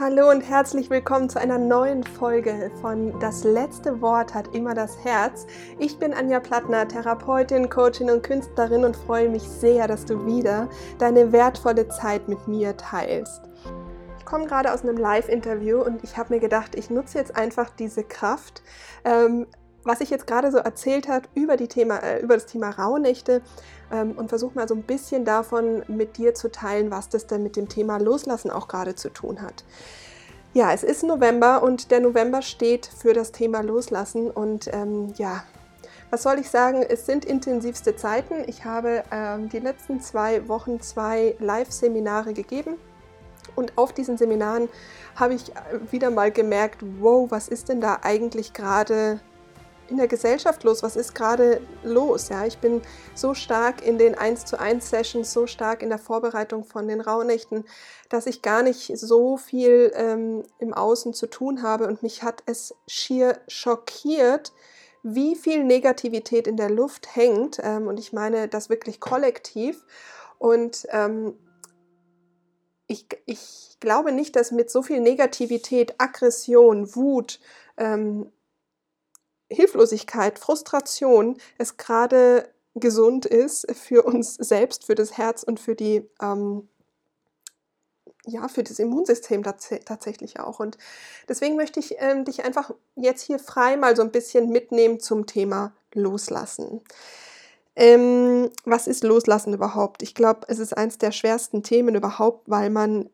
Hallo und herzlich willkommen zu einer neuen Folge von Das letzte Wort hat immer das Herz. Ich bin Anja Plattner, Therapeutin, Coachin und Künstlerin und freue mich sehr, dass du wieder deine wertvolle Zeit mit mir teilst. Ich komme gerade aus einem Live-Interview und ich habe mir gedacht, ich nutze jetzt einfach diese Kraft, ähm, was ich jetzt gerade so erzählt habe über, die Thema, äh, über das Thema Rauhnächte ähm, und versuche mal so ein bisschen davon mit dir zu teilen, was das denn mit dem Thema Loslassen auch gerade zu tun hat. Ja, es ist November und der November steht für das Thema Loslassen und ähm, ja, was soll ich sagen? Es sind intensivste Zeiten. Ich habe ähm, die letzten zwei Wochen zwei Live-Seminare gegeben und auf diesen Seminaren habe ich äh, wieder mal gemerkt, wow, was ist denn da eigentlich gerade in der Gesellschaft los? Was ist gerade los? Ja, ich bin so stark in den 1 zu 1 Sessions, so stark in der Vorbereitung von den Rauhnächten, dass ich gar nicht so viel ähm, im Außen zu tun habe und mich hat es schier schockiert, wie viel Negativität in der Luft hängt. Ähm, und ich meine das wirklich kollektiv. Und ähm, ich, ich glaube nicht, dass mit so viel Negativität, Aggression, Wut, ähm, Hilflosigkeit, Frustration es gerade gesund ist für uns selbst, für das Herz und für die ähm, ja, für das Immunsystem tats tatsächlich auch. Und deswegen möchte ich ähm, dich einfach jetzt hier frei mal so ein bisschen mitnehmen zum Thema Loslassen. Ähm, was ist Loslassen überhaupt? Ich glaube, es ist eines der schwersten Themen überhaupt, weil man,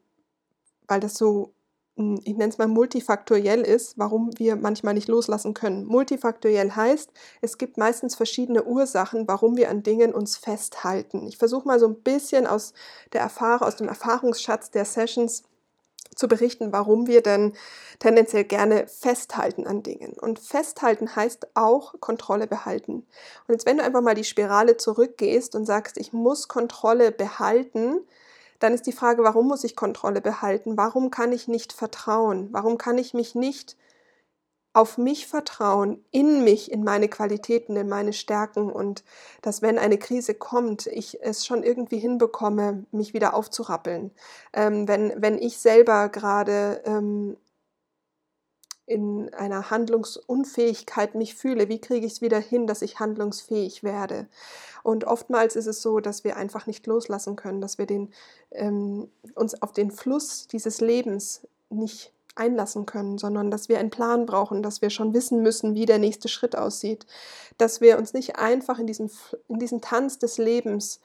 weil das so ich nenne es mal multifaktoriell ist, warum wir manchmal nicht loslassen können. Multifaktoriell heißt, es gibt meistens verschiedene Ursachen, warum wir an Dingen uns festhalten. Ich versuche mal so ein bisschen aus der Erfahrung, aus dem Erfahrungsschatz der Sessions zu berichten, warum wir denn tendenziell gerne festhalten an Dingen. Und festhalten heißt auch Kontrolle behalten. Und jetzt, wenn du einfach mal die Spirale zurückgehst und sagst, ich muss Kontrolle behalten, dann ist die Frage, warum muss ich Kontrolle behalten? Warum kann ich nicht vertrauen? Warum kann ich mich nicht auf mich vertrauen, in mich, in meine Qualitäten, in meine Stärken und dass, wenn eine Krise kommt, ich es schon irgendwie hinbekomme, mich wieder aufzurappeln. Ähm, wenn, wenn ich selber gerade ähm, in einer Handlungsunfähigkeit mich fühle, wie kriege ich es wieder hin, dass ich handlungsfähig werde? Und oftmals ist es so, dass wir einfach nicht loslassen können, dass wir den, ähm, uns auf den Fluss dieses Lebens nicht einlassen können, sondern dass wir einen Plan brauchen, dass wir schon wissen müssen, wie der nächste Schritt aussieht, dass wir uns nicht einfach in diesen, in diesen Tanz des Lebens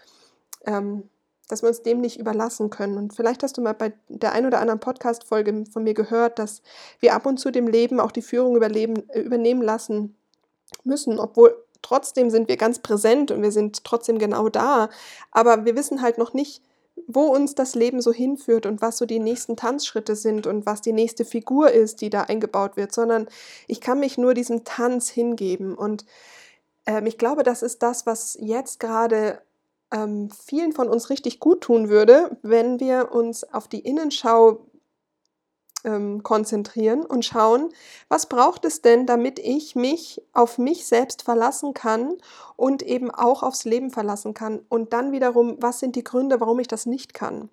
ähm, dass wir uns dem nicht überlassen können. Und vielleicht hast du mal bei der ein oder anderen Podcast-Folge von mir gehört, dass wir ab und zu dem Leben auch die Führung überleben, äh, übernehmen lassen müssen, obwohl trotzdem sind wir ganz präsent und wir sind trotzdem genau da. Aber wir wissen halt noch nicht, wo uns das Leben so hinführt und was so die nächsten Tanzschritte sind und was die nächste Figur ist, die da eingebaut wird, sondern ich kann mich nur diesem Tanz hingeben. Und ähm, ich glaube, das ist das, was jetzt gerade ähm, vielen von uns richtig gut tun würde, wenn wir uns auf die Innenschau ähm, konzentrieren und schauen, was braucht es denn, damit ich mich auf mich selbst verlassen kann und eben auch aufs Leben verlassen kann. Und dann wiederum, was sind die Gründe, warum ich das nicht kann.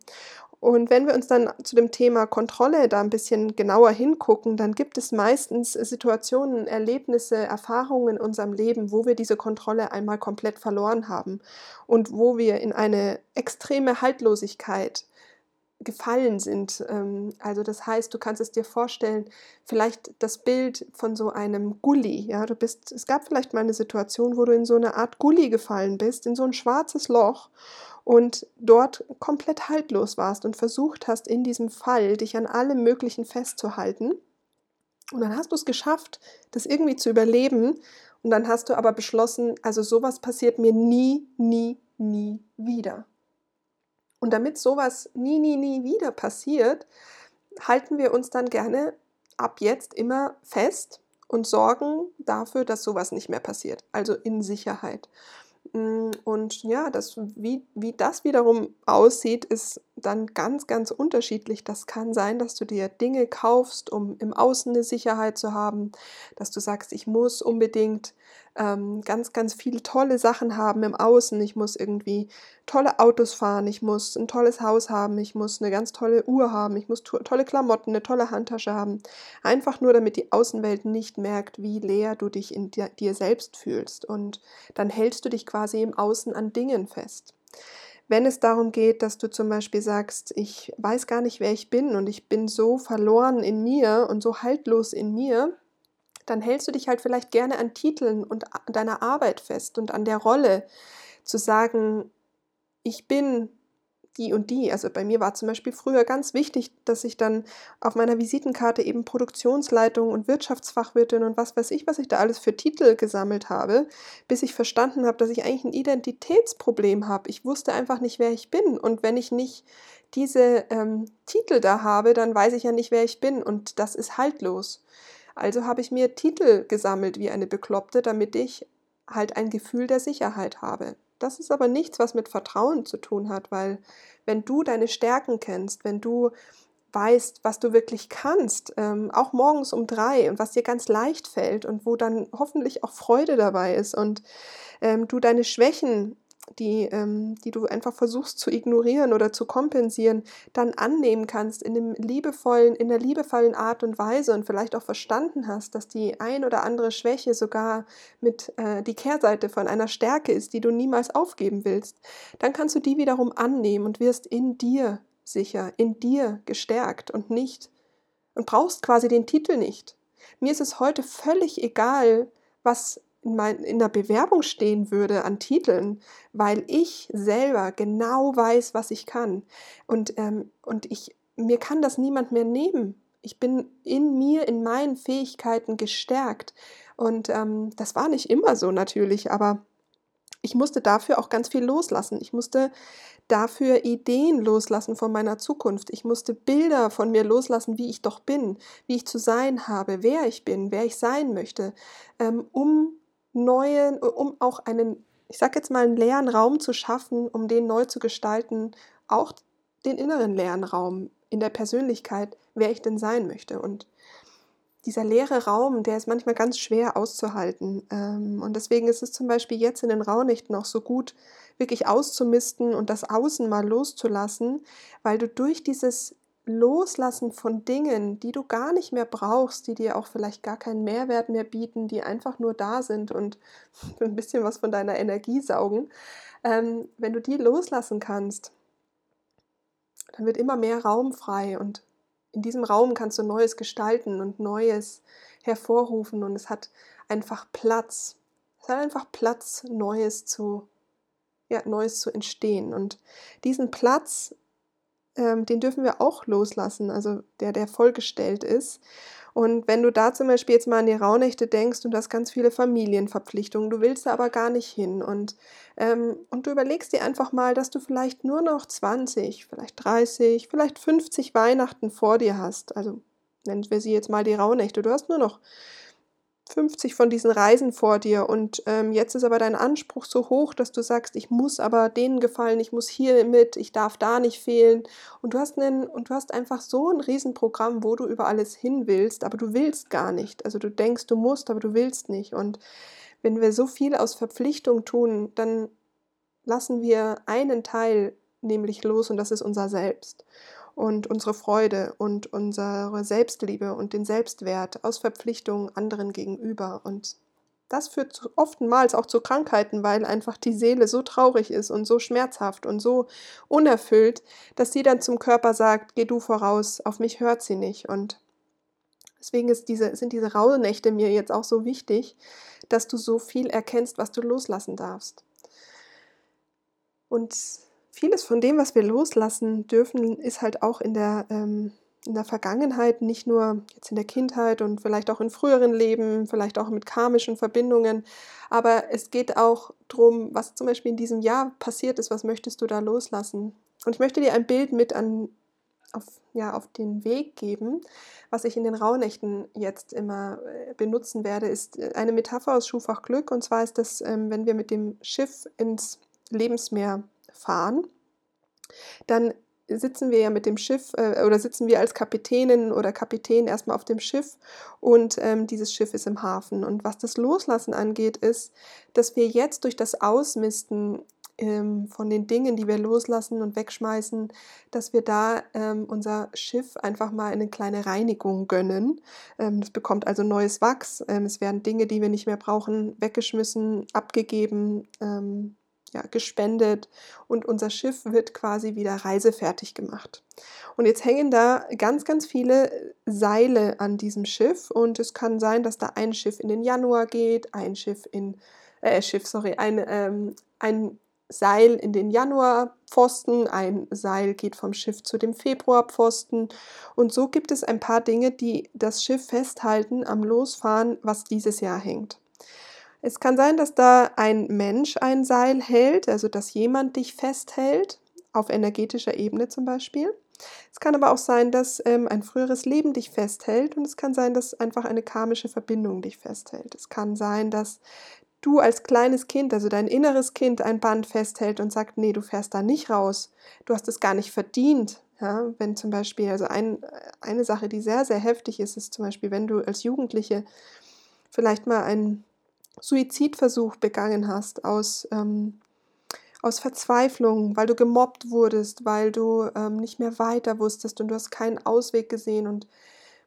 Und wenn wir uns dann zu dem Thema Kontrolle da ein bisschen genauer hingucken, dann gibt es meistens Situationen, Erlebnisse, Erfahrungen in unserem Leben, wo wir diese Kontrolle einmal komplett verloren haben und wo wir in eine extreme Haltlosigkeit gefallen sind. Ähm, also das heißt, du kannst es dir vorstellen, vielleicht das Bild von so einem Gully. Ja, du bist, es gab vielleicht mal eine Situation, wo du in so eine Art Gully gefallen bist, in so ein schwarzes Loch und dort komplett haltlos warst und versucht hast, in diesem Fall dich an allem Möglichen festzuhalten. Und dann hast du es geschafft, das irgendwie zu überleben. Und dann hast du aber beschlossen, also sowas passiert mir nie, nie, nie wieder. Und damit sowas nie, nie, nie wieder passiert, halten wir uns dann gerne ab jetzt immer fest und sorgen dafür, dass sowas nicht mehr passiert. Also in Sicherheit. Mm, und ja, das, wie, wie das wiederum aussieht, ist dann ganz, ganz unterschiedlich. Das kann sein, dass du dir Dinge kaufst, um im Außen eine Sicherheit zu haben, dass du sagst, ich muss unbedingt ähm, ganz, ganz viele tolle Sachen haben im Außen. Ich muss irgendwie tolle Autos fahren, ich muss ein tolles Haus haben, ich muss eine ganz tolle Uhr haben, ich muss to tolle Klamotten, eine tolle Handtasche haben. Einfach nur, damit die Außenwelt nicht merkt, wie leer du dich in dir, dir selbst fühlst. Und dann hältst du dich quasi im Außen an Dingen fest. Wenn es darum geht, dass du zum Beispiel sagst, ich weiß gar nicht, wer ich bin und ich bin so verloren in mir und so haltlos in mir, dann hältst du dich halt vielleicht gerne an Titeln und deiner Arbeit fest und an der Rolle zu sagen, ich bin die und die. Also bei mir war zum Beispiel früher ganz wichtig, dass ich dann auf meiner Visitenkarte eben Produktionsleitung und Wirtschaftsfachwirtin und was weiß ich, was ich da alles für Titel gesammelt habe, bis ich verstanden habe, dass ich eigentlich ein Identitätsproblem habe. Ich wusste einfach nicht, wer ich bin. Und wenn ich nicht diese ähm, Titel da habe, dann weiß ich ja nicht, wer ich bin. Und das ist haltlos. Also habe ich mir Titel gesammelt wie eine Bekloppte, damit ich halt ein Gefühl der Sicherheit habe. Das ist aber nichts, was mit Vertrauen zu tun hat, weil wenn du deine Stärken kennst, wenn du weißt, was du wirklich kannst, ähm, auch morgens um drei und was dir ganz leicht fällt und wo dann hoffentlich auch Freude dabei ist und ähm, du deine Schwächen die, ähm, die du einfach versuchst zu ignorieren oder zu kompensieren, dann annehmen kannst in dem liebevollen, in der liebevollen Art und Weise und vielleicht auch verstanden hast, dass die ein oder andere Schwäche sogar mit äh, die Kehrseite von einer Stärke ist, die du niemals aufgeben willst, dann kannst du die wiederum annehmen und wirst in dir sicher, in dir gestärkt und nicht und brauchst quasi den Titel nicht. Mir ist es heute völlig egal, was in, der Bewerbung stehen würde an Titeln, weil ich selber genau weiß, was ich kann. Und, ähm, und ich, mir kann das niemand mehr nehmen. Ich bin in mir, in meinen Fähigkeiten gestärkt. Und ähm, das war nicht immer so natürlich, aber ich musste dafür auch ganz viel loslassen. Ich musste dafür Ideen loslassen von meiner Zukunft. Ich musste Bilder von mir loslassen, wie ich doch bin, wie ich zu sein habe, wer ich bin, wer ich sein möchte, ähm, um neuen, um auch einen, ich sage jetzt mal, einen leeren Raum zu schaffen, um den neu zu gestalten, auch den inneren leeren Raum in der Persönlichkeit, wer ich denn sein möchte. Und dieser leere Raum, der ist manchmal ganz schwer auszuhalten. Ähm, und deswegen ist es zum Beispiel jetzt in den Rauhnächten auch so gut, wirklich auszumisten und das Außen mal loszulassen, weil du durch dieses Loslassen von Dingen, die du gar nicht mehr brauchst, die dir auch vielleicht gar keinen Mehrwert mehr bieten, die einfach nur da sind und ein bisschen was von deiner Energie saugen, ähm, wenn du die loslassen kannst, dann wird immer mehr Raum frei und in diesem Raum kannst du Neues gestalten und Neues hervorrufen und es hat einfach Platz. Es hat einfach Platz, Neues zu, ja, Neues zu entstehen. Und diesen Platz ähm, den dürfen wir auch loslassen, also der, der vollgestellt ist. Und wenn du da zum Beispiel jetzt mal an die Rauhnächte denkst und du hast ganz viele Familienverpflichtungen, du willst da aber gar nicht hin und, ähm, und du überlegst dir einfach mal, dass du vielleicht nur noch 20, vielleicht 30, vielleicht 50 Weihnachten vor dir hast. Also nennen wir sie jetzt mal die Rauhnächte. Du hast nur noch 50 von diesen Reisen vor dir. Und ähm, jetzt ist aber dein Anspruch so hoch, dass du sagst, ich muss aber denen gefallen, ich muss hier mit, ich darf da nicht fehlen. Und du hast einen und du hast einfach so ein Riesenprogramm, wo du über alles hin willst, aber du willst gar nicht. Also du denkst, du musst, aber du willst nicht. Und wenn wir so viel aus Verpflichtung tun, dann lassen wir einen Teil nämlich los und das ist unser Selbst und unsere Freude und unsere Selbstliebe und den Selbstwert aus Verpflichtungen anderen gegenüber. Und das führt oftmals auch zu Krankheiten, weil einfach die Seele so traurig ist und so schmerzhaft und so unerfüllt, dass sie dann zum Körper sagt, geh du voraus, auf mich hört sie nicht. Und deswegen diese, sind diese Rauhnächte mir jetzt auch so wichtig, dass du so viel erkennst, was du loslassen darfst. Und vieles von dem, was wir loslassen dürfen, ist halt auch in der, ähm, in der Vergangenheit, nicht nur jetzt in der Kindheit und vielleicht auch in früheren Leben, vielleicht auch mit karmischen Verbindungen, aber es geht auch darum, was zum Beispiel in diesem Jahr passiert ist, was möchtest du da loslassen? Und ich möchte dir ein Bild mit an, auf, ja, auf den Weg geben, was ich in den Rauhnächten jetzt immer äh, benutzen werde, ist äh, eine Metapher aus Schufach Glück. Und zwar ist das, ähm, wenn wir mit dem Schiff ins Lebensmeer fahren, dann sitzen wir ja mit dem Schiff äh, oder sitzen wir als Kapitänin oder Kapitän erstmal auf dem Schiff und ähm, dieses Schiff ist im Hafen. Und was das Loslassen angeht, ist, dass wir jetzt durch das Ausmisten ähm, von den Dingen, die wir loslassen und wegschmeißen, dass wir da ähm, unser Schiff einfach mal eine kleine Reinigung gönnen. Ähm, das bekommt also neues Wachs. Ähm, es werden Dinge, die wir nicht mehr brauchen, weggeschmissen, abgegeben ähm, ja, gespendet und unser Schiff wird quasi wieder reisefertig gemacht. Und jetzt hängen da ganz, ganz viele Seile an diesem Schiff und es kann sein, dass da ein Schiff in den Januar geht, ein Schiff in, äh, Schiff, sorry, ein, ähm, ein Seil in den Januarpfosten, ein Seil geht vom Schiff zu dem Februarpfosten und so gibt es ein paar Dinge, die das Schiff festhalten am Losfahren, was dieses Jahr hängt. Es kann sein, dass da ein Mensch ein Seil hält, also dass jemand dich festhält, auf energetischer Ebene zum Beispiel. Es kann aber auch sein, dass ähm, ein früheres Leben dich festhält und es kann sein, dass einfach eine karmische Verbindung dich festhält. Es kann sein, dass du als kleines Kind, also dein inneres Kind, ein Band festhält und sagt, nee, du fährst da nicht raus, du hast es gar nicht verdient. Ja, wenn zum Beispiel, also ein, eine Sache, die sehr, sehr heftig ist, ist zum Beispiel, wenn du als Jugendliche vielleicht mal ein Suizidversuch begangen hast, aus, ähm, aus Verzweiflung, weil du gemobbt wurdest, weil du ähm, nicht mehr weiter wusstest und du hast keinen Ausweg gesehen. Und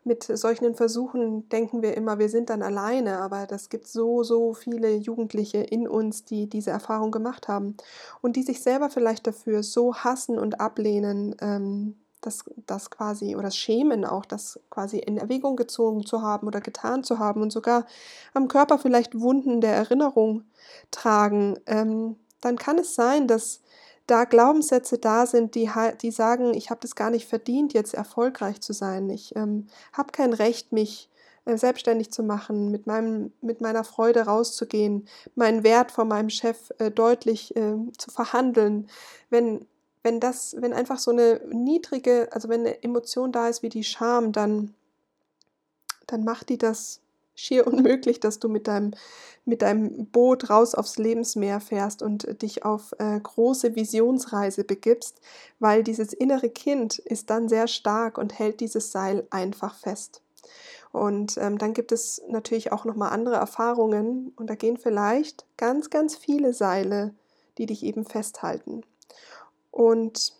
mit solchen Versuchen denken wir immer, wir sind dann alleine, aber das gibt so, so viele Jugendliche in uns, die diese Erfahrung gemacht haben und die sich selber vielleicht dafür so hassen und ablehnen, ähm, das, das quasi oder das Schämen auch, das quasi in Erwägung gezogen zu haben oder getan zu haben und sogar am Körper vielleicht Wunden der Erinnerung tragen, ähm, dann kann es sein, dass da Glaubenssätze da sind, die, die sagen, ich habe das gar nicht verdient, jetzt erfolgreich zu sein. Ich ähm, habe kein Recht, mich äh, selbstständig zu machen, mit, meinem, mit meiner Freude rauszugehen, meinen Wert vor meinem Chef äh, deutlich äh, zu verhandeln. Wenn wenn das, wenn einfach so eine niedrige, also wenn eine Emotion da ist wie die Scham, dann, dann macht die das schier unmöglich, dass du mit deinem, mit deinem Boot raus aufs Lebensmeer fährst und dich auf äh, große Visionsreise begibst, weil dieses innere Kind ist dann sehr stark und hält dieses Seil einfach fest. Und ähm, dann gibt es natürlich auch nochmal andere Erfahrungen und da gehen vielleicht ganz, ganz viele Seile, die dich eben festhalten. Und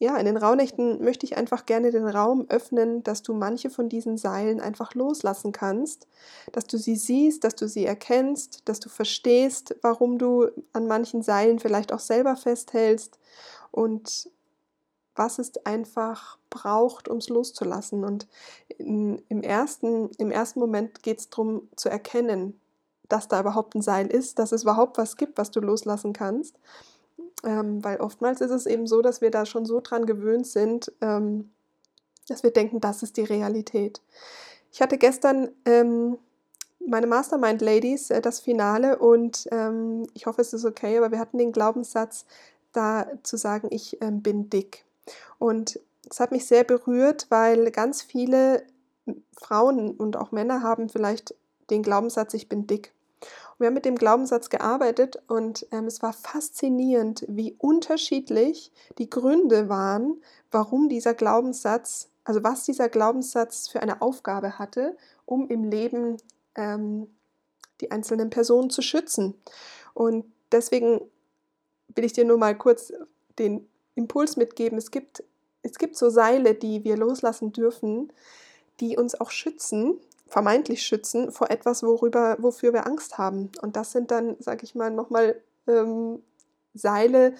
ja, in den Rauhnächten möchte ich einfach gerne den Raum öffnen, dass du manche von diesen Seilen einfach loslassen kannst, dass du sie siehst, dass du sie erkennst, dass du verstehst, warum du an manchen Seilen vielleicht auch selber festhältst und was es einfach braucht, um es loszulassen. Und in, im, ersten, im ersten Moment geht es darum zu erkennen, dass da überhaupt ein Seil ist, dass es überhaupt was gibt, was du loslassen kannst. Ähm, weil oftmals ist es eben so, dass wir da schon so dran gewöhnt sind, ähm, dass wir denken, das ist die Realität. Ich hatte gestern ähm, meine Mastermind Ladies äh, das Finale und ähm, ich hoffe, es ist okay, aber wir hatten den Glaubenssatz, da zu sagen, ich ähm, bin dick. Und es hat mich sehr berührt, weil ganz viele Frauen und auch Männer haben vielleicht den Glaubenssatz, ich bin dick. Wir haben mit dem Glaubenssatz gearbeitet und ähm, es war faszinierend, wie unterschiedlich die Gründe waren, warum dieser Glaubenssatz, also was dieser Glaubenssatz für eine Aufgabe hatte, um im Leben ähm, die einzelnen Personen zu schützen. Und deswegen will ich dir nur mal kurz den Impuls mitgeben. Es gibt, es gibt so Seile, die wir loslassen dürfen, die uns auch schützen vermeintlich schützen vor etwas, worüber, wofür wir Angst haben. Und das sind dann, sag ich mal, nochmal ähm, Seile,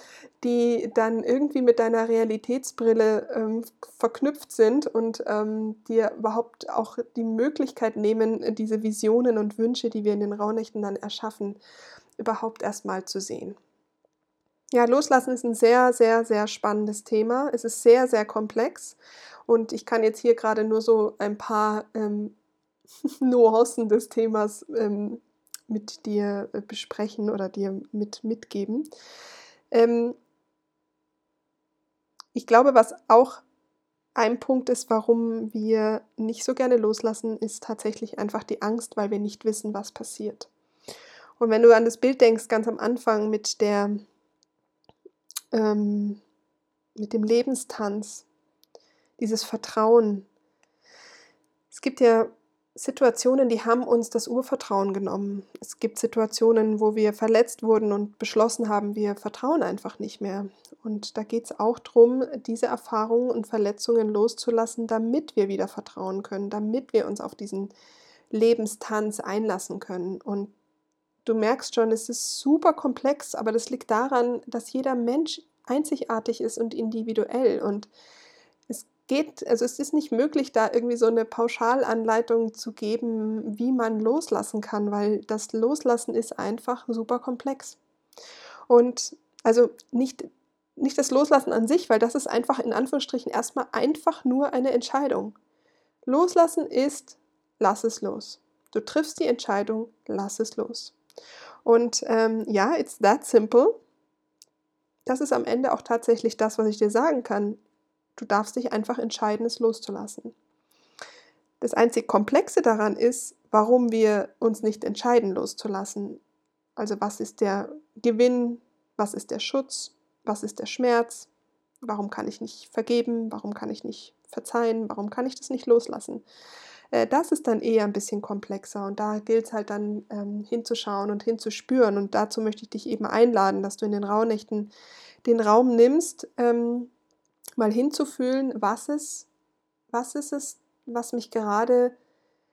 die dann irgendwie mit deiner Realitätsbrille ähm, verknüpft sind und ähm, dir überhaupt auch die Möglichkeit nehmen, diese Visionen und Wünsche, die wir in den Rauhnächten dann erschaffen, überhaupt erstmal zu sehen. Ja, Loslassen ist ein sehr, sehr, sehr spannendes Thema. Es ist sehr, sehr komplex und ich kann jetzt hier gerade nur so ein paar ähm, Nuancen des Themas ähm, mit dir äh, besprechen oder dir mit mitgeben. Ähm, ich glaube, was auch ein Punkt ist, warum wir nicht so gerne loslassen, ist tatsächlich einfach die Angst, weil wir nicht wissen, was passiert. Und wenn du an das Bild denkst, ganz am Anfang mit der, ähm, mit dem Lebenstanz, dieses Vertrauen. Es gibt ja Situationen, die haben uns das Urvertrauen genommen. Es gibt Situationen, wo wir verletzt wurden und beschlossen haben, wir vertrauen einfach nicht mehr. Und da geht es auch darum, diese Erfahrungen und Verletzungen loszulassen, damit wir wieder vertrauen können, damit wir uns auf diesen Lebenstanz einlassen können. Und du merkst schon, es ist super komplex, aber das liegt daran, dass jeder Mensch einzigartig ist und individuell. Und geht, also es ist nicht möglich, da irgendwie so eine Pauschalanleitung zu geben, wie man loslassen kann, weil das Loslassen ist einfach super komplex. Und also nicht, nicht das Loslassen an sich, weil das ist einfach in Anführungsstrichen erstmal einfach nur eine Entscheidung. Loslassen ist, lass es los. Du triffst die Entscheidung, lass es los. Und ähm, ja, it's that simple. Das ist am Ende auch tatsächlich das, was ich dir sagen kann. Du darfst dich einfach entscheiden, es loszulassen. Das einzig Komplexe daran ist, warum wir uns nicht entscheiden, loszulassen. Also was ist der Gewinn, was ist der Schutz, was ist der Schmerz, warum kann ich nicht vergeben, warum kann ich nicht verzeihen, warum kann ich das nicht loslassen. Äh, das ist dann eher ein bisschen komplexer und da gilt es halt dann ähm, hinzuschauen und hinzuspüren und dazu möchte ich dich eben einladen, dass du in den Rauhnächten den Raum nimmst, ähm, mal hinzufühlen, was ist, was ist es, was mich gerade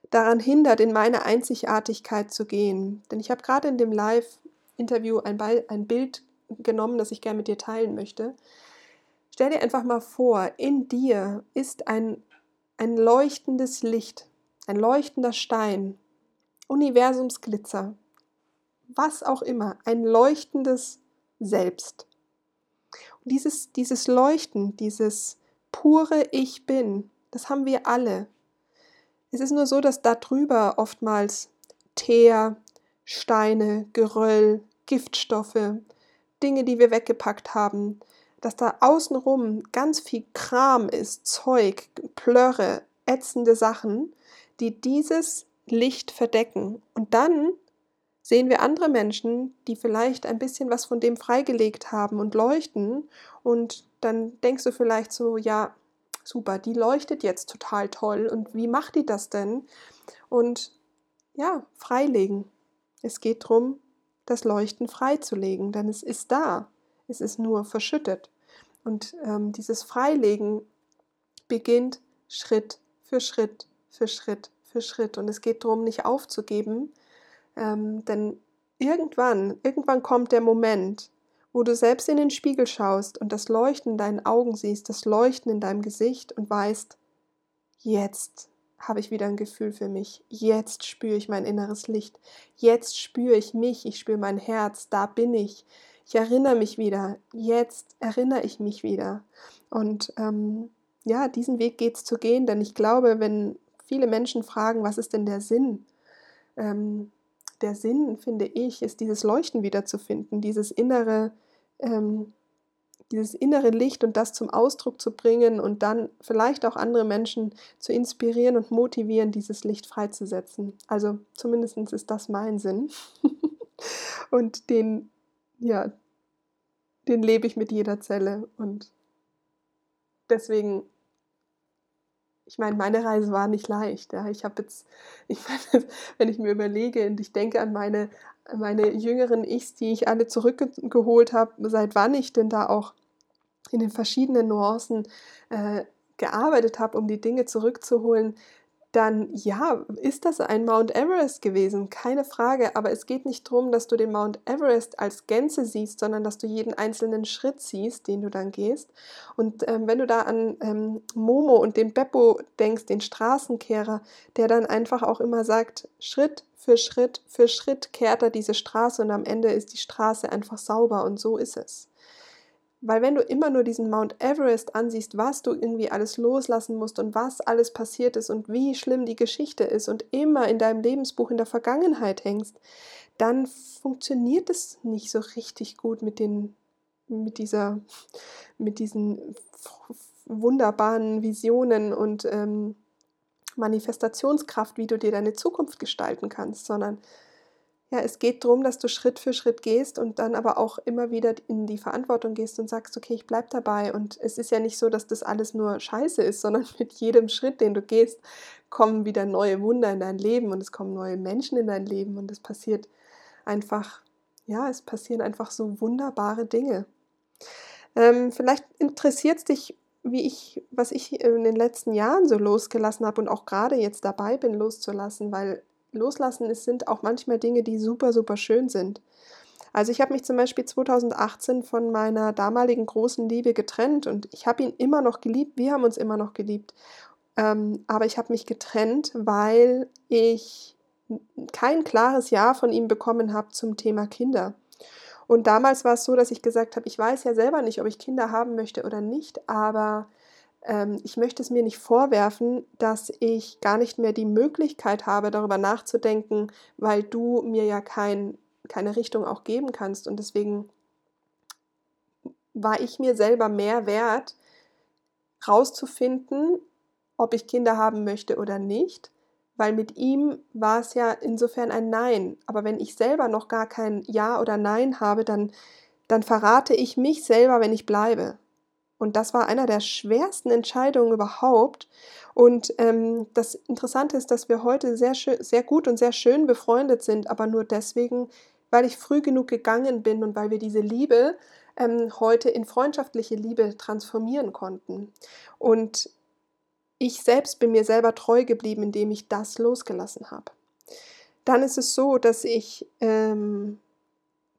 daran hindert, in meine Einzigartigkeit zu gehen. Denn ich habe gerade in dem Live-Interview ein, ein Bild genommen, das ich gerne mit dir teilen möchte. Stell dir einfach mal vor, in dir ist ein, ein leuchtendes Licht, ein leuchtender Stein, Universumsglitzer, was auch immer, ein leuchtendes Selbst dieses, dieses Leuchten, dieses pure Ich bin, das haben wir alle. Es ist nur so, dass da drüber oftmals Teer, Steine, Geröll, Giftstoffe, Dinge, die wir weggepackt haben, dass da außenrum ganz viel Kram ist, Zeug, Plörre, ätzende Sachen, die dieses Licht verdecken. Und dann sehen wir andere Menschen, die vielleicht ein bisschen was von dem freigelegt haben und leuchten. Und dann denkst du vielleicht so, ja, super, die leuchtet jetzt total toll. Und wie macht die das denn? Und ja, freilegen. Es geht darum, das Leuchten freizulegen, denn es ist da. Es ist nur verschüttet. Und ähm, dieses Freilegen beginnt Schritt für Schritt für Schritt für Schritt. Und es geht darum, nicht aufzugeben, ähm, denn irgendwann, irgendwann kommt der Moment, wo du selbst in den Spiegel schaust und das Leuchten in deinen Augen siehst, das Leuchten in deinem Gesicht und weißt, jetzt habe ich wieder ein Gefühl für mich. Jetzt spüre ich mein inneres Licht. Jetzt spüre ich mich. Ich spüre mein Herz. Da bin ich. Ich erinnere mich wieder. Jetzt erinnere ich mich wieder. Und ähm, ja, diesen Weg geht es zu gehen, denn ich glaube, wenn viele Menschen fragen, was ist denn der Sinn, ähm, der Sinn, finde ich, ist dieses Leuchten wiederzufinden, dieses innere, ähm, dieses innere Licht und das zum Ausdruck zu bringen und dann vielleicht auch andere Menschen zu inspirieren und motivieren, dieses Licht freizusetzen. Also zumindest ist das mein Sinn. und den, ja, den lebe ich mit jeder Zelle. Und deswegen ich meine, meine Reise war nicht leicht. Ja. Ich habe jetzt, ich meine, wenn ich mir überlege und ich denke an meine, meine jüngeren Ichs, die ich alle zurückgeholt habe, seit wann ich denn da auch in den verschiedenen Nuancen äh, gearbeitet habe, um die Dinge zurückzuholen, dann ja, ist das ein Mount Everest gewesen, keine Frage. Aber es geht nicht darum, dass du den Mount Everest als Gänze siehst, sondern dass du jeden einzelnen Schritt siehst, den du dann gehst. Und ähm, wenn du da an ähm, Momo und den Beppo denkst, den Straßenkehrer, der dann einfach auch immer sagt, Schritt für Schritt für Schritt kehrt er diese Straße und am Ende ist die Straße einfach sauber und so ist es. Weil wenn du immer nur diesen Mount Everest ansiehst, was du irgendwie alles loslassen musst und was alles passiert ist und wie schlimm die Geschichte ist und immer in deinem Lebensbuch in der Vergangenheit hängst, dann funktioniert es nicht so richtig gut mit den mit dieser mit diesen wunderbaren Visionen und ähm, Manifestationskraft, wie du dir deine Zukunft gestalten kannst, sondern ja, es geht darum, dass du Schritt für Schritt gehst und dann aber auch immer wieder in die Verantwortung gehst und sagst, okay, ich bleib dabei. Und es ist ja nicht so, dass das alles nur Scheiße ist, sondern mit jedem Schritt, den du gehst, kommen wieder neue Wunder in dein Leben und es kommen neue Menschen in dein Leben und es passiert einfach, ja, es passieren einfach so wunderbare Dinge. Ähm, vielleicht interessiert es dich, wie ich, was ich in den letzten Jahren so losgelassen habe und auch gerade jetzt dabei bin, loszulassen, weil loslassen ist, sind auch manchmal Dinge, die super, super schön sind. Also ich habe mich zum Beispiel 2018 von meiner damaligen großen Liebe getrennt und ich habe ihn immer noch geliebt, wir haben uns immer noch geliebt. Ähm, aber ich habe mich getrennt, weil ich kein klares Ja von ihm bekommen habe zum Thema Kinder. Und damals war es so, dass ich gesagt habe, ich weiß ja selber nicht, ob ich Kinder haben möchte oder nicht, aber ich möchte es mir nicht vorwerfen, dass ich gar nicht mehr die Möglichkeit habe, darüber nachzudenken, weil du mir ja kein, keine Richtung auch geben kannst. Und deswegen war ich mir selber mehr wert, rauszufinden, ob ich Kinder haben möchte oder nicht, weil mit ihm war es ja insofern ein Nein. Aber wenn ich selber noch gar kein Ja oder Nein habe, dann, dann verrate ich mich selber, wenn ich bleibe. Und das war einer der schwersten Entscheidungen überhaupt. Und ähm, das Interessante ist, dass wir heute sehr, sehr gut und sehr schön befreundet sind, aber nur deswegen, weil ich früh genug gegangen bin und weil wir diese Liebe ähm, heute in freundschaftliche Liebe transformieren konnten. Und ich selbst bin mir selber treu geblieben, indem ich das losgelassen habe. Dann ist es so, dass ich ähm,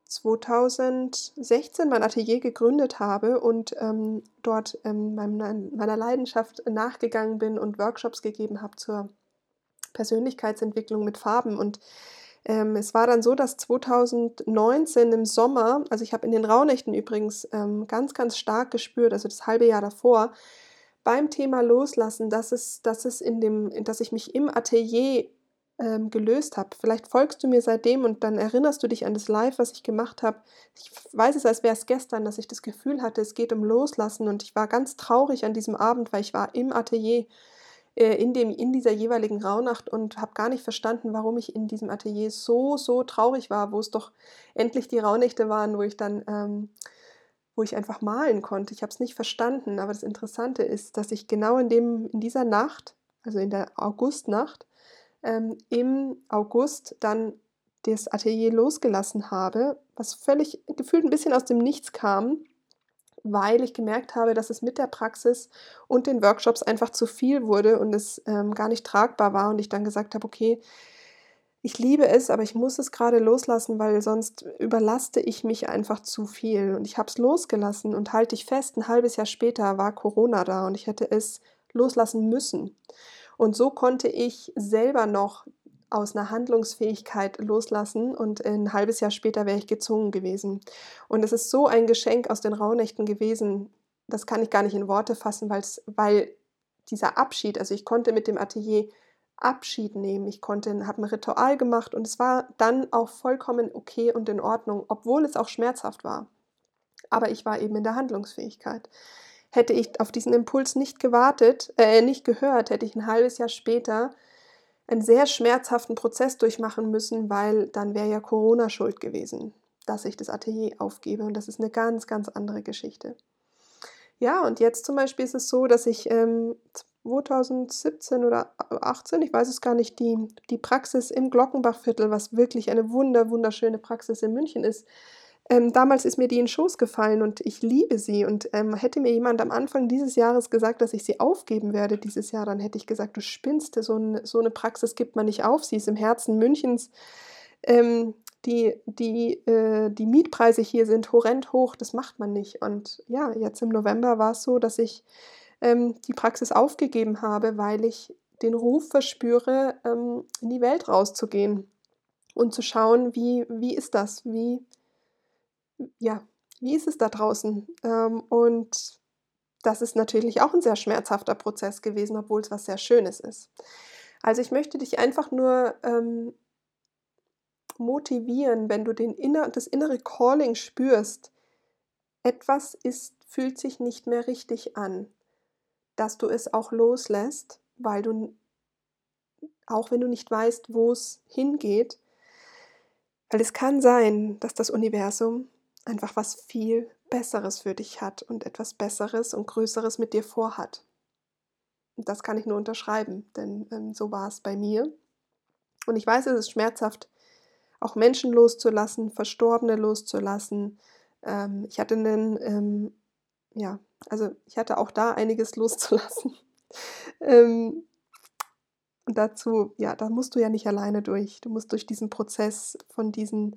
2016 mein Atelier gegründet habe und ähm, dort ähm, meiner, meiner Leidenschaft nachgegangen bin und Workshops gegeben habe zur Persönlichkeitsentwicklung mit Farben. Und ähm, es war dann so, dass 2019 im Sommer, also ich habe in den Rauhnächten übrigens ähm, ganz, ganz stark gespürt, also das halbe Jahr davor, beim Thema Loslassen, dass es, dass es in dem, dass ich mich im Atelier ähm, gelöst habe. Vielleicht folgst du mir seitdem und dann erinnerst du dich an das Live, was ich gemacht habe. Ich weiß es, als wäre es gestern, dass ich das Gefühl hatte, es geht um Loslassen und ich war ganz traurig an diesem Abend, weil ich war im Atelier äh, in, dem, in dieser jeweiligen Rauhnacht und habe gar nicht verstanden, warum ich in diesem Atelier so, so traurig war, wo es doch endlich die Rauhnächte waren, wo ich dann... Ähm, wo ich einfach malen konnte. Ich habe es nicht verstanden, aber das Interessante ist, dass ich genau in, dem, in dieser Nacht, also in der Augustnacht, ähm, im August dann das Atelier losgelassen habe, was völlig gefühlt ein bisschen aus dem Nichts kam, weil ich gemerkt habe, dass es mit der Praxis und den Workshops einfach zu viel wurde und es ähm, gar nicht tragbar war und ich dann gesagt habe, okay, ich liebe es, aber ich muss es gerade loslassen, weil sonst überlaste ich mich einfach zu viel. Und ich habe es losgelassen und halte ich fest, ein halbes Jahr später war Corona da und ich hätte es loslassen müssen. Und so konnte ich selber noch aus einer Handlungsfähigkeit loslassen und ein halbes Jahr später wäre ich gezwungen gewesen. Und es ist so ein Geschenk aus den Rauhnächten gewesen, das kann ich gar nicht in Worte fassen, weil dieser Abschied, also ich konnte mit dem Atelier Abschied nehmen, ich konnte, habe ein Ritual gemacht und es war dann auch vollkommen okay und in Ordnung, obwohl es auch schmerzhaft war. Aber ich war eben in der Handlungsfähigkeit. Hätte ich auf diesen Impuls nicht gewartet, äh, nicht gehört, hätte ich ein halbes Jahr später einen sehr schmerzhaften Prozess durchmachen müssen, weil dann wäre ja Corona schuld gewesen, dass ich das Atelier aufgebe. Und das ist eine ganz, ganz andere Geschichte. Ja, und jetzt zum Beispiel ist es so, dass ich ähm, 2017 oder 18, ich weiß es gar nicht, die, die Praxis im Glockenbachviertel, was wirklich eine wunder, wunderschöne Praxis in München ist, ähm, damals ist mir die in den Schoß gefallen und ich liebe sie. Und ähm, hätte mir jemand am Anfang dieses Jahres gesagt, dass ich sie aufgeben werde dieses Jahr, dann hätte ich gesagt, du spinnst, so, ein, so eine Praxis gibt man nicht auf. Sie ist im Herzen Münchens. Ähm, die, die, äh, die Mietpreise hier sind horrend hoch, das macht man nicht. Und ja, jetzt im November war es so, dass ich ähm, die Praxis aufgegeben habe, weil ich den Ruf verspüre, ähm, in die Welt rauszugehen und zu schauen, wie, wie ist das, wie, ja, wie ist es da draußen? Ähm, und das ist natürlich auch ein sehr schmerzhafter Prozess gewesen, obwohl es was sehr Schönes ist. Also ich möchte dich einfach nur ähm, motivieren, wenn du den inner, das innere Calling spürst, etwas ist, fühlt sich nicht mehr richtig an, dass du es auch loslässt, weil du, auch wenn du nicht weißt, wo es hingeht, Weil es kann sein, dass das Universum einfach was viel Besseres für dich hat und etwas Besseres und Größeres mit dir vorhat. Und das kann ich nur unterschreiben, denn ähm, so war es bei mir. Und ich weiß, es ist schmerzhaft, auch Menschen loszulassen, Verstorbene loszulassen. Ähm, ich hatte einen, ähm, ja, also ich hatte auch da einiges loszulassen. ähm, und dazu, ja, da musst du ja nicht alleine durch. Du musst durch diesen Prozess von diesen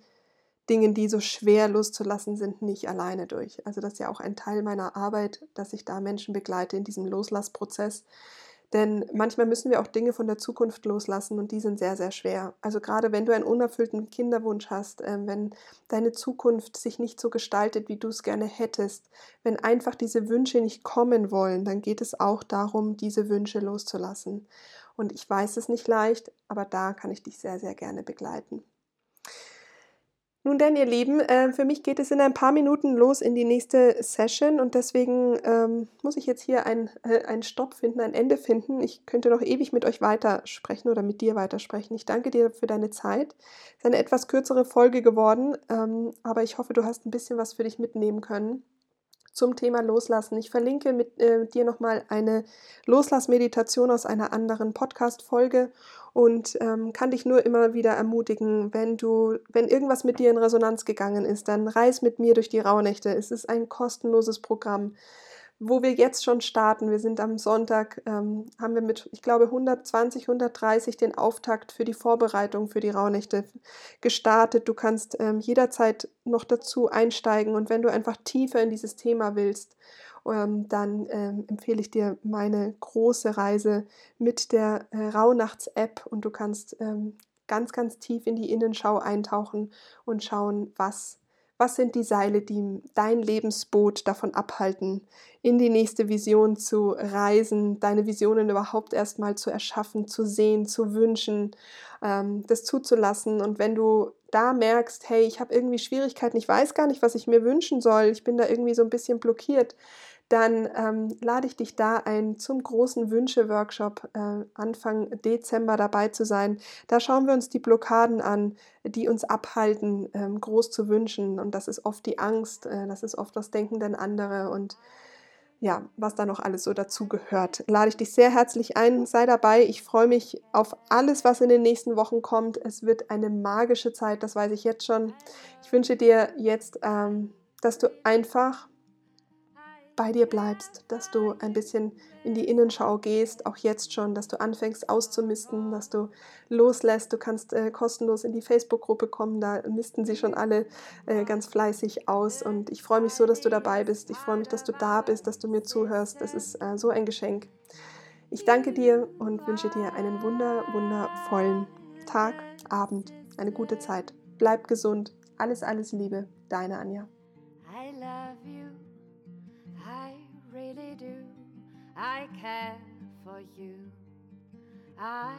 Dingen, die so schwer loszulassen sind, nicht alleine durch. Also das ist ja auch ein Teil meiner Arbeit, dass ich da Menschen begleite in diesem Loslassprozess. Denn manchmal müssen wir auch Dinge von der Zukunft loslassen und die sind sehr, sehr schwer. Also gerade wenn du einen unerfüllten Kinderwunsch hast, äh, wenn deine Zukunft sich nicht so gestaltet, wie du es gerne hättest, wenn einfach diese Wünsche nicht kommen wollen, dann geht es auch darum, diese Wünsche loszulassen. Und ich weiß es nicht leicht, aber da kann ich dich sehr, sehr gerne begleiten. Nun denn, ihr Lieben, äh, für mich geht es in ein paar Minuten los in die nächste Session und deswegen ähm, muss ich jetzt hier äh, einen Stopp finden, ein Ende finden. Ich könnte noch ewig mit euch weitersprechen oder mit dir weitersprechen. Ich danke dir für deine Zeit. Es ist eine etwas kürzere Folge geworden, ähm, aber ich hoffe, du hast ein bisschen was für dich mitnehmen können zum Thema Loslassen. Ich verlinke mit äh, dir nochmal eine Loslassmeditation aus einer anderen Podcast-Folge und ähm, kann dich nur immer wieder ermutigen, wenn du, wenn irgendwas mit dir in Resonanz gegangen ist, dann reis mit mir durch die Rauhnächte. Es ist ein kostenloses Programm wo wir jetzt schon starten. Wir sind am Sonntag, ähm, haben wir mit, ich glaube, 120, 130 den Auftakt für die Vorbereitung für die Rauhnächte gestartet. Du kannst ähm, jederzeit noch dazu einsteigen und wenn du einfach tiefer in dieses Thema willst, ähm, dann ähm, empfehle ich dir meine große Reise mit der äh, Rauhnachts-App und du kannst ähm, ganz, ganz tief in die Innenschau eintauchen und schauen, was was sind die Seile, die dein Lebensboot davon abhalten, in die nächste Vision zu reisen, deine Visionen überhaupt erstmal zu erschaffen, zu sehen, zu wünschen, ähm, das zuzulassen. Und wenn du da merkst, hey, ich habe irgendwie Schwierigkeiten, ich weiß gar nicht, was ich mir wünschen soll, ich bin da irgendwie so ein bisschen blockiert, dann ähm, lade ich dich da ein, zum großen Wünsche-Workshop äh, Anfang Dezember dabei zu sein. Da schauen wir uns die Blockaden an, die uns abhalten, ähm, groß zu wünschen. Und das ist oft die Angst, äh, das ist oft das Denken denn andere und ja, was da noch alles so dazu gehört. Lade ich dich sehr herzlich ein, sei dabei. Ich freue mich auf alles, was in den nächsten Wochen kommt. Es wird eine magische Zeit, das weiß ich jetzt schon. Ich wünsche dir jetzt, ähm, dass du einfach bei dir bleibst, dass du ein bisschen in die Innenschau gehst, auch jetzt schon, dass du anfängst auszumisten, dass du loslässt. Du kannst äh, kostenlos in die Facebook-Gruppe kommen, da misten sie schon alle äh, ganz fleißig aus. Und ich freue mich so, dass du dabei bist. Ich freue mich, dass du da bist, dass du mir zuhörst. Das ist äh, so ein Geschenk. Ich danke dir und wünsche dir einen wunder, wundervollen Tag, Abend, eine gute Zeit. Bleib gesund. Alles, alles Liebe. Deine Anja. I care for you. I